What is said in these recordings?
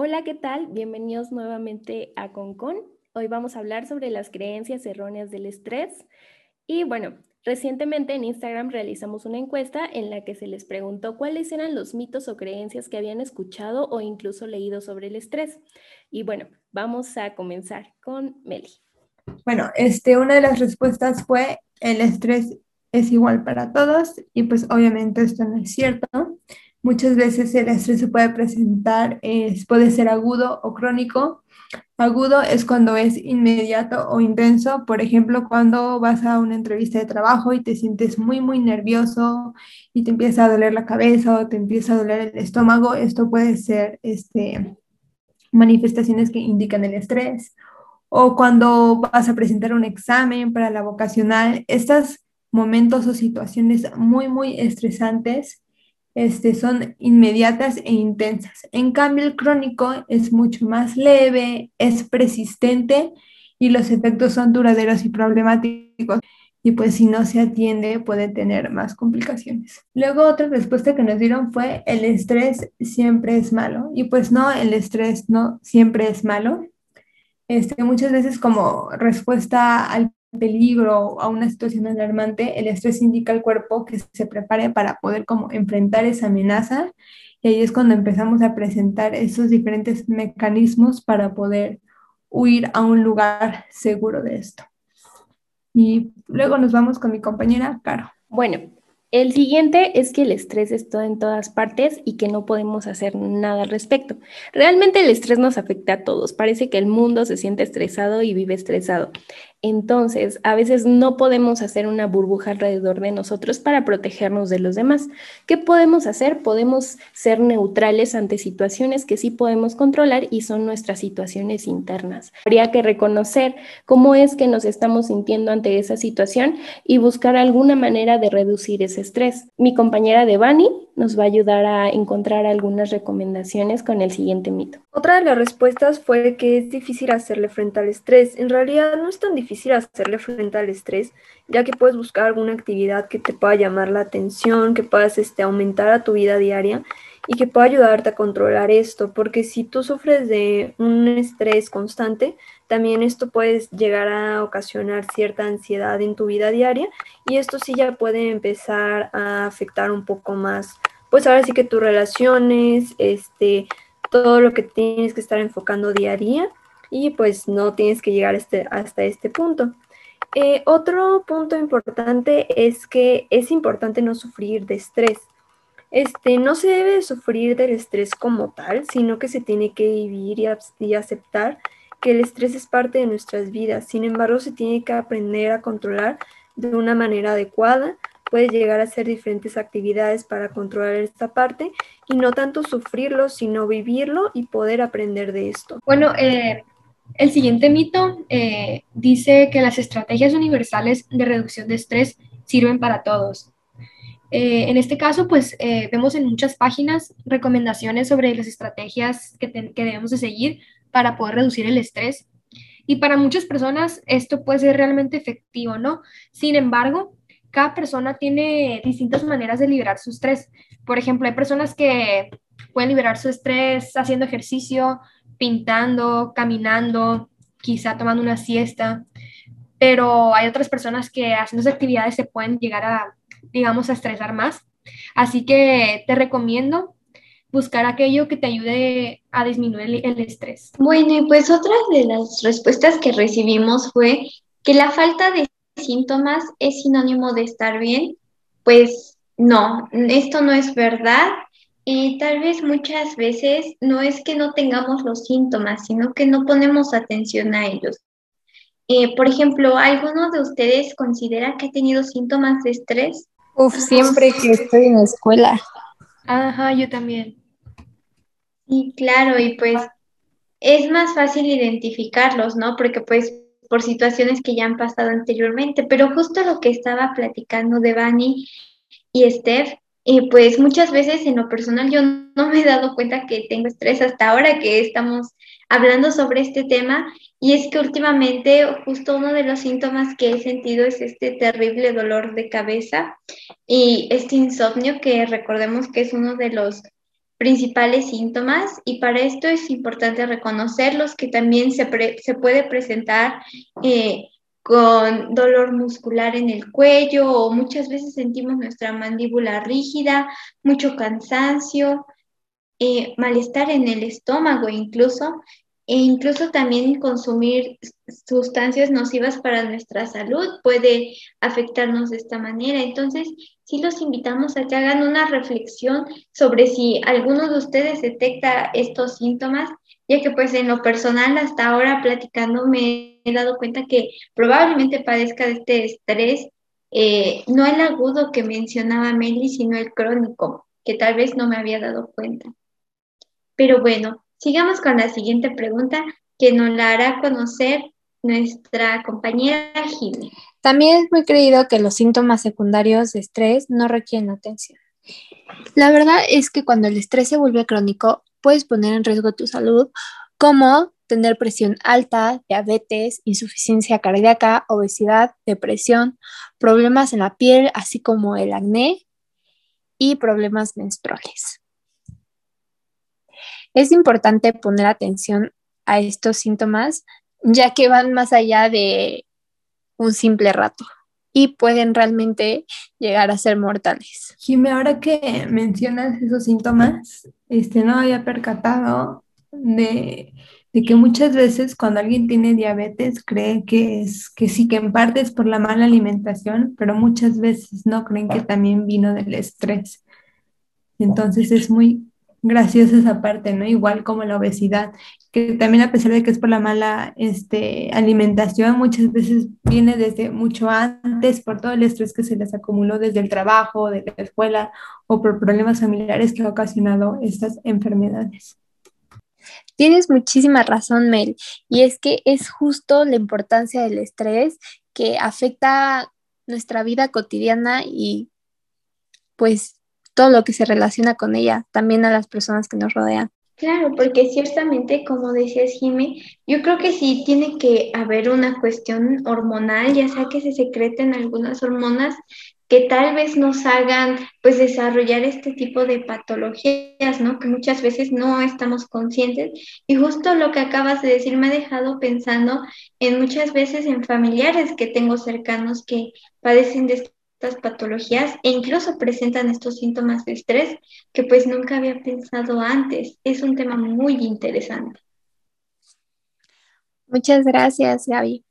Hola, ¿qué tal? Bienvenidos nuevamente a Concon. Hoy vamos a hablar sobre las creencias erróneas del estrés. Y bueno, recientemente en Instagram realizamos una encuesta en la que se les preguntó cuáles eran los mitos o creencias que habían escuchado o incluso leído sobre el estrés. Y bueno, vamos a comenzar con Meli. Bueno, este, una de las respuestas fue el estrés es igual para todos y pues obviamente esto no es cierto. Muchas veces el estrés se puede presentar, puede ser agudo o crónico. Agudo es cuando es inmediato o intenso, por ejemplo, cuando vas a una entrevista de trabajo y te sientes muy, muy nervioso y te empieza a doler la cabeza o te empieza a doler el estómago, esto puede ser este, manifestaciones que indican el estrés. O cuando vas a presentar un examen para la vocacional, estos momentos o situaciones muy, muy estresantes este, son inmediatas e intensas. En cambio, el crónico es mucho más leve, es persistente y los efectos son duraderos y problemáticos. Y pues si no se atiende puede tener más complicaciones. Luego otra respuesta que nos dieron fue el estrés siempre es malo. Y pues no, el estrés no siempre es malo. Este, muchas veces como respuesta al peligro a una situación alarmante, el estrés indica al cuerpo que se prepare para poder como enfrentar esa amenaza y ahí es cuando empezamos a presentar esos diferentes mecanismos para poder huir a un lugar seguro de esto. Y luego nos vamos con mi compañera Caro. Bueno, el siguiente es que el estrés está en todas partes y que no podemos hacer nada al respecto. Realmente el estrés nos afecta a todos. Parece que el mundo se siente estresado y vive estresado. Entonces, a veces no podemos hacer una burbuja alrededor de nosotros para protegernos de los demás. ¿Qué podemos hacer? Podemos ser neutrales ante situaciones que sí podemos controlar y son nuestras situaciones internas. Habría que reconocer cómo es que nos estamos sintiendo ante esa situación y buscar alguna manera de reducir ese estrés. Mi compañera Devani nos va a ayudar a encontrar algunas recomendaciones con el siguiente mito. Otra de las respuestas fue que es difícil hacerle frente al estrés. En realidad no es tan difícil hacerle frente al estrés, ya que puedes buscar alguna actividad que te pueda llamar la atención, que puedas este, aumentar a tu vida diaria y que pueda ayudarte a controlar esto, porque si tú sufres de un estrés constante, también esto puede llegar a ocasionar cierta ansiedad en tu vida diaria y esto sí ya puede empezar a afectar un poco más, pues ahora sí que tus relaciones, este, todo lo que tienes que estar enfocando día a día y pues no tienes que llegar este, hasta este punto. Eh, otro punto importante es que es importante no sufrir de estrés. Este, no se debe sufrir del estrés como tal, sino que se tiene que vivir y, aceptar que el estrés es parte de nuestras vidas. Sin embargo, se tiene que aprender a controlar de una manera adecuada. Puedes llegar a hacer diferentes actividades para controlar esta parte y no tanto sufrirlo, sino vivirlo y poder aprender de esto. Bueno, eh, el siguiente mito eh, dice que las estrategias universales de reducción de estrés sirven para todos. Eh, en este caso, pues eh, vemos en muchas páginas recomendaciones sobre las estrategias que, que, debemos de seguir para poder reducir el estrés. Y para muchas personas esto puede ser realmente efectivo, ¿no? Sin embargo, cada persona tiene distintas maneras de liberar su estrés. Por ejemplo, hay personas que pueden liberar su estrés haciendo ejercicio, pintando, caminando, quizá tomando una siesta, pero hay otras personas que haciendo esas actividades se pueden llegar a, digamos, a estresar más. Así que te recomiendo buscar aquello que te ayude a disminuir el, estrés. Bueno, y pues otra de las respuestas que recibimos fue que la falta de síntomas es sinónimo de estar bien. Pues no, esto no es verdad. Y tal vez muchas veces no es que no tengamos los síntomas, sino que no ponemos atención a ellos. Eh, por ejemplo, ¿alguno de ustedes considera que ha tenido síntomas de estrés? Uf, siempre que estoy en la escuela. Ajá, yo también. Sí, claro, y pues es más fácil identificarlos, ¿no? Porque pues por situaciones que ya han pasado anteriormente, pero justo lo que estaba platicando de Bani y Steph, y pues muchas veces en lo personal yo no me he dado cuenta que tengo estrés hasta ahora que estamos hablando sobre este tema y es que últimamente justo uno de los síntomas que he sentido es este terrible dolor de cabeza y este insomnio que recordemos que es uno de los principales síntomas y para esto es importante reconocerlos que también se, se puede presentar eh, con dolor muscular en el cuello o muchas veces sentimos nuestra mandíbula rígida, mucho cansancio, eh, malestar en el estómago incluso, e incluso también consumir sustancias nocivas para nuestra salud puede afectarnos de esta manera. Entonces, sí los invitamos a que hagan una reflexión sobre si alguno de ustedes detecta estos síntomas, ya que pues en lo personal hasta ahora platicando me he dado cuenta que probablemente padezca de este estrés, eh, no el agudo que mencionaba Meli, sino el crónico, que tal vez no me había dado cuenta. Pero bueno, Sigamos con la siguiente pregunta que nos la hará conocer nuestra compañera Jimmy. También es muy creído que los síntomas secundarios de estrés no requieren atención. La verdad es que cuando el estrés se vuelve crónico, puedes poner en riesgo tu salud, como tener presión alta, diabetes, insuficiencia cardíaca, obesidad, depresión, problemas en la piel, así como el acné y problemas menstruales. Es importante poner atención a estos síntomas, ya que van más allá de un simple rato y pueden realmente llegar a ser mortales. Jimé, ahora que mencionas esos síntomas, este, no había percatado de, de, que muchas veces cuando alguien tiene diabetes cree que es que sí, que en parte es por la mala alimentación, pero muchas veces no creen que también vino del estrés. Entonces es muy graciosa esa parte, ¿no? Igual como la obesidad, que también a pesar de que es por la mala este, alimentación, muchas veces viene desde mucho antes por todo el estrés que se les acumuló desde el trabajo, de la escuela o por problemas familiares que ha ocasionado estas enfermedades. Tienes muchísima razón, Mel, y es que es justo la importancia del estrés que afecta nuestra vida cotidiana y pues todo lo que se relaciona con ella, también a las personas que nos rodean. Claro, porque ciertamente, como decías, Jimmy, yo creo que sí tiene que haber una cuestión hormonal, ya sea que se secreten algunas hormonas que tal vez nos hagan pues desarrollar este tipo de patologías, ¿no? Que muchas veces no estamos conscientes. Y justo lo que acabas de decir me ha dejado pensando en muchas veces en familiares que tengo cercanos que padecen de estas patologías e incluso presentan estos síntomas de estrés que pues nunca había pensado antes. Es un tema muy interesante. Muchas gracias, Gaby.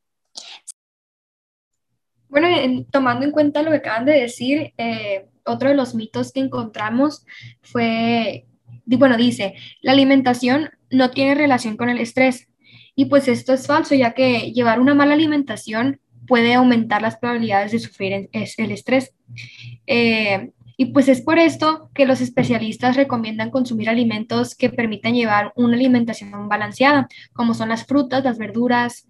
Bueno, tomando en cuenta lo que acaban de decir, eh, otro de los mitos que encontramos fue, bueno, dice, la alimentación no tiene relación con el estrés. Y pues esto es falso, ya que llevar una mala alimentación puede aumentar las probabilidades de sufrir el estrés. Eh, y pues es por esto que los especialistas recomiendan consumir alimentos que permitan llevar una alimentación balanceada, como son las frutas, las verduras,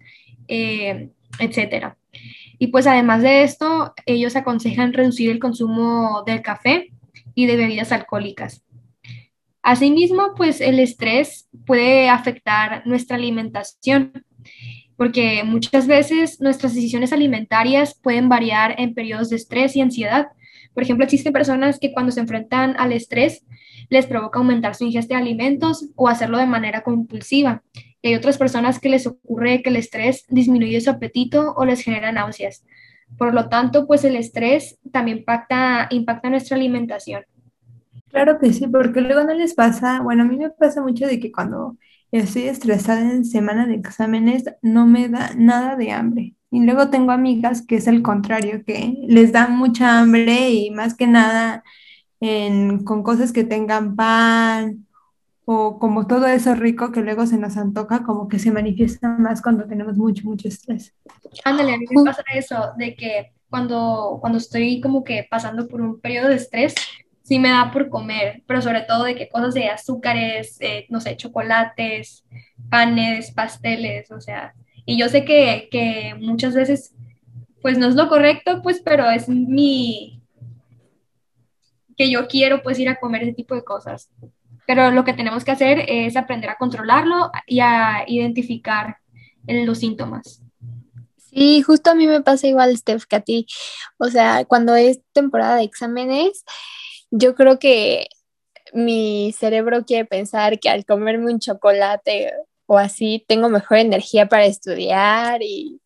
eh, etc. Y pues además de esto, ellos aconsejan reducir el consumo del café y de bebidas alcohólicas. Asimismo, pues el estrés puede afectar nuestra alimentación porque muchas veces nuestras decisiones alimentarias pueden variar en periodos de estrés y ansiedad. Por ejemplo, existen personas que cuando se enfrentan al estrés les provoca aumentar su ingesta de alimentos o hacerlo de manera compulsiva. Y hay otras personas que les ocurre que el estrés disminuye su apetito o les genera náuseas. Por lo tanto, pues el estrés también impacta, impacta nuestra alimentación. Claro que sí, porque luego no les pasa, bueno, a mí me pasa mucho de que cuando Estoy estresada en semana de exámenes, no me da nada de hambre. Y luego tengo amigas que es el contrario, que les da mucha hambre y más que nada con cosas que tengan pan o como todo eso rico que luego se nos antoja, como que se manifiesta más cuando tenemos mucho, mucho estrés. Ándale, a mí me pasa eso, de que cuando, cuando estoy como que pasando por un periodo de estrés, sí me da por comer, pero sobre todo de que cosas de azúcares, eh, no sé, chocolates, panes, pasteles, o sea, y yo sé que, que muchas veces, pues no es lo correcto, pues, pero es mi, que yo quiero pues ir a comer ese tipo de cosas. Pero lo que tenemos que hacer es aprender a controlarlo y a identificar los síntomas. Sí, justo a mí me pasa igual, Steph, que a ti. O sea, cuando es temporada de exámenes, yo creo que mi cerebro quiere pensar que al comerme un chocolate o así tengo mejor energía para estudiar y,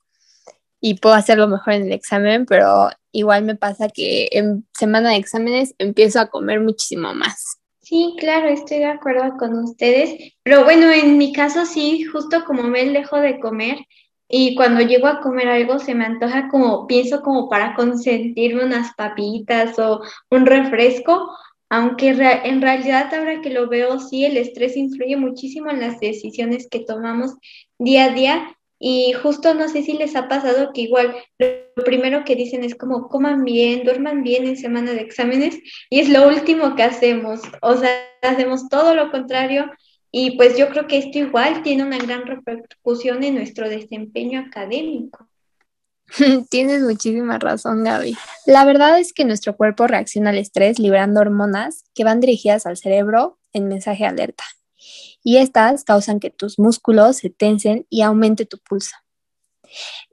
y puedo hacerlo mejor en el examen, pero igual me pasa que en semana de exámenes empiezo a comer muchísimo más. Sí, claro, estoy de acuerdo con ustedes, pero bueno, en mi caso sí, justo como me dejo de comer y cuando llego a comer algo se me antoja como, pienso como para consentirme unas papitas o un refresco, aunque en realidad ahora que lo veo, sí, el estrés influye muchísimo en las decisiones que tomamos día a día y justo no sé si les ha pasado que igual lo primero que dicen es como coman bien, duerman bien en semana de exámenes y es lo último que hacemos. O sea, hacemos todo lo contrario y pues yo creo que esto igual tiene una gran repercusión en nuestro desempeño académico. Tienes muchísima razón, Gaby. La verdad es que nuestro cuerpo reacciona al estrés liberando hormonas que van dirigidas al cerebro en mensaje alerta y estas causan que tus músculos se tensen y aumente tu pulso.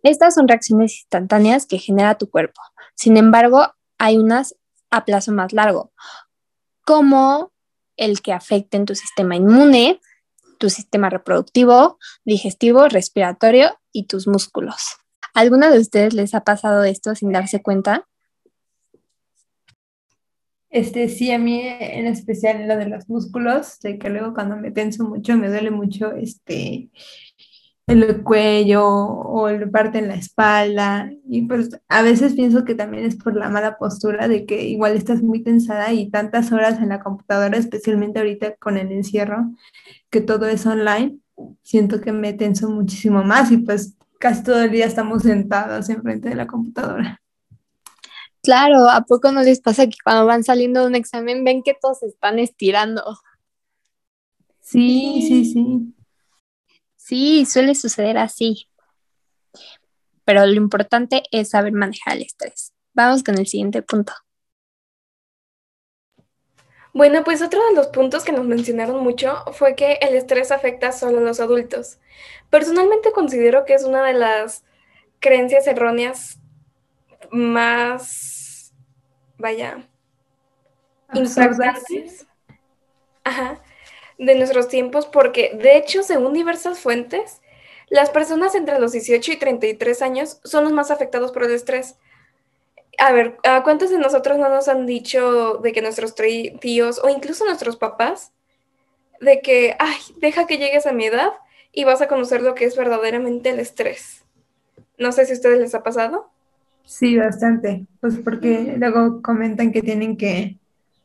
Estas son reacciones instantáneas que genera tu cuerpo. Sin embargo, hay unas a plazo más largo, como el que afecten tu sistema inmune, tu sistema reproductivo, digestivo, respiratorio y tus músculos. ¿Alguna de ustedes les ha pasado esto sin darse cuenta? Este, sí, a mí en especial lo de los músculos, de que luego cuando me tenso mucho me duele mucho este, el cuello o el parte en la espalda. Y pues a veces pienso que también es por la mala postura de que igual estás muy tensada y tantas horas en la computadora, especialmente ahorita con el encierro, que todo es online, siento que me tenso muchísimo más y pues casi todo el día estamos sentados enfrente de la computadora. Claro, ¿a poco no les pasa que cuando van saliendo de un examen ven que todos se están estirando? Sí, sí, sí. Sí, suele suceder así. Pero lo importante es saber manejar el estrés. Vamos con el siguiente punto. Bueno, pues otro de los puntos que nos mencionaron mucho fue que el estrés afecta solo a los adultos. Personalmente considero que es una de las creencias erróneas más, vaya, importantes ajá, de nuestros tiempos, porque de hecho, según diversas fuentes, las personas entre los 18 y 33 años son los más afectados por el estrés. A ver, ¿a cuántos de nosotros no nos han dicho de que nuestros tíos o incluso nuestros papás, de que, ay, deja que llegues a mi edad y vas a conocer lo que es verdaderamente el estrés? No sé si a ustedes les ha pasado. Sí, bastante, pues porque luego comentan que tienen que,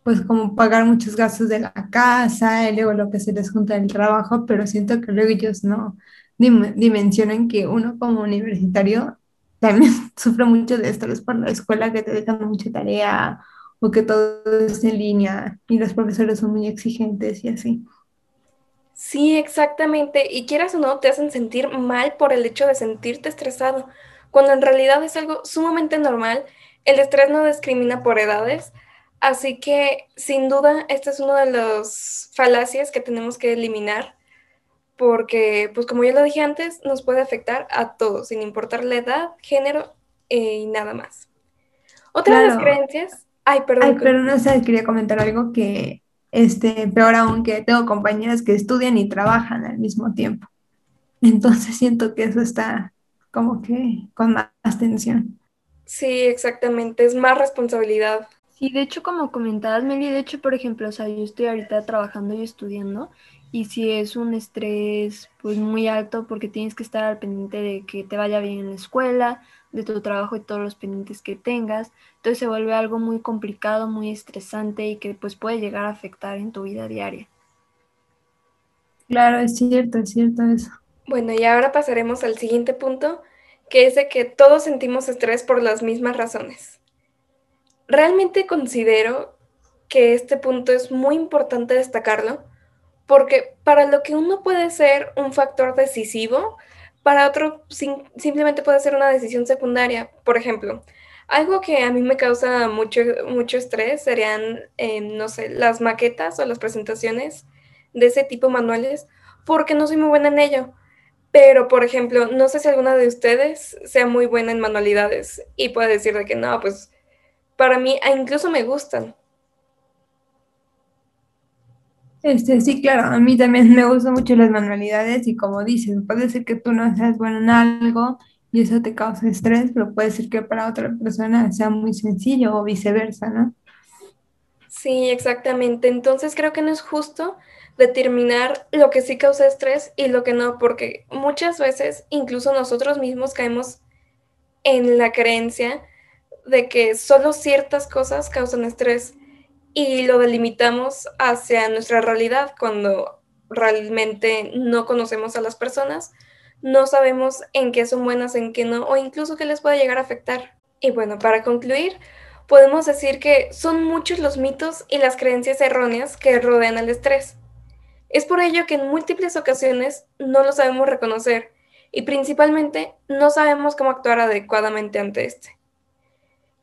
pues como pagar muchos gastos de la casa y luego lo que se les junta del trabajo, pero siento que luego ellos no dimensionan que uno como universitario también sufre mucho de estrés por la escuela, que te dejan mucha tarea o que todo es en línea y los profesores son muy exigentes y así. Sí, exactamente. Y quieras o no, te hacen sentir mal por el hecho de sentirte estresado cuando en realidad es algo sumamente normal. El estrés no discrimina por edades, así que sin duda este es uno de los falacias que tenemos que eliminar, porque pues como ya lo dije antes, nos puede afectar a todos, sin importar la edad, género eh, y nada más. Otra de las creencias... Ay, perdón. Ay, pero no sé, quería comentar algo que, este, peor aún que tengo compañeras que estudian y trabajan al mismo tiempo. Entonces siento que eso está como que con más atención. Sí, exactamente, es más responsabilidad. Sí, de hecho, como comentabas, Meli, de hecho, por ejemplo, o sea, yo estoy ahorita trabajando y estudiando, y si es un estrés pues muy alto porque tienes que estar al pendiente de que te vaya bien en la escuela, de tu trabajo y todos los pendientes que tengas, entonces se vuelve algo muy complicado, muy estresante y que pues puede llegar a afectar en tu vida diaria. Claro, es cierto, es cierto eso. Bueno, y ahora pasaremos al siguiente punto, que es de que todos sentimos estrés por las mismas razones. Realmente considero que este punto es muy importante destacarlo, porque para lo que uno puede ser un factor decisivo, para otro simplemente puede ser una decisión secundaria. Por ejemplo, algo que a mí me causa mucho, mucho estrés serían, eh, no sé, las maquetas o las presentaciones de ese tipo manuales, porque no soy muy buena en ello. Pero, por ejemplo, no sé si alguna de ustedes sea muy buena en manualidades y puede decir de que no, pues para mí incluso me gustan. Este, sí, claro, a mí también me gustan mucho las manualidades y como dices, puede ser que tú no seas bueno en algo y eso te causa estrés, pero puede ser que para otra persona sea muy sencillo o viceversa, ¿no? Sí, exactamente. Entonces creo que no es justo determinar lo que sí causa estrés y lo que no, porque muchas veces incluso nosotros mismos caemos en la creencia de que solo ciertas cosas causan estrés y lo delimitamos hacia nuestra realidad cuando realmente no conocemos a las personas, no sabemos en qué son buenas, en qué no, o incluso qué les puede llegar a afectar. Y bueno, para concluir, podemos decir que son muchos los mitos y las creencias erróneas que rodean al estrés. Es por ello que en múltiples ocasiones no lo sabemos reconocer y principalmente no sabemos cómo actuar adecuadamente ante este.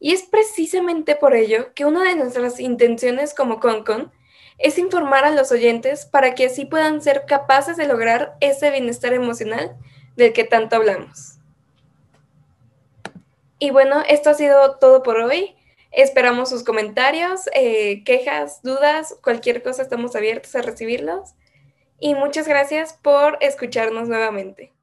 Y es precisamente por ello que una de nuestras intenciones como ConCon es informar a los oyentes para que así puedan ser capaces de lograr ese bienestar emocional del que tanto hablamos. Y bueno, esto ha sido todo por hoy. Esperamos sus comentarios, eh, quejas, dudas, cualquier cosa, estamos abiertos a recibirlos. Y muchas gracias por escucharnos nuevamente.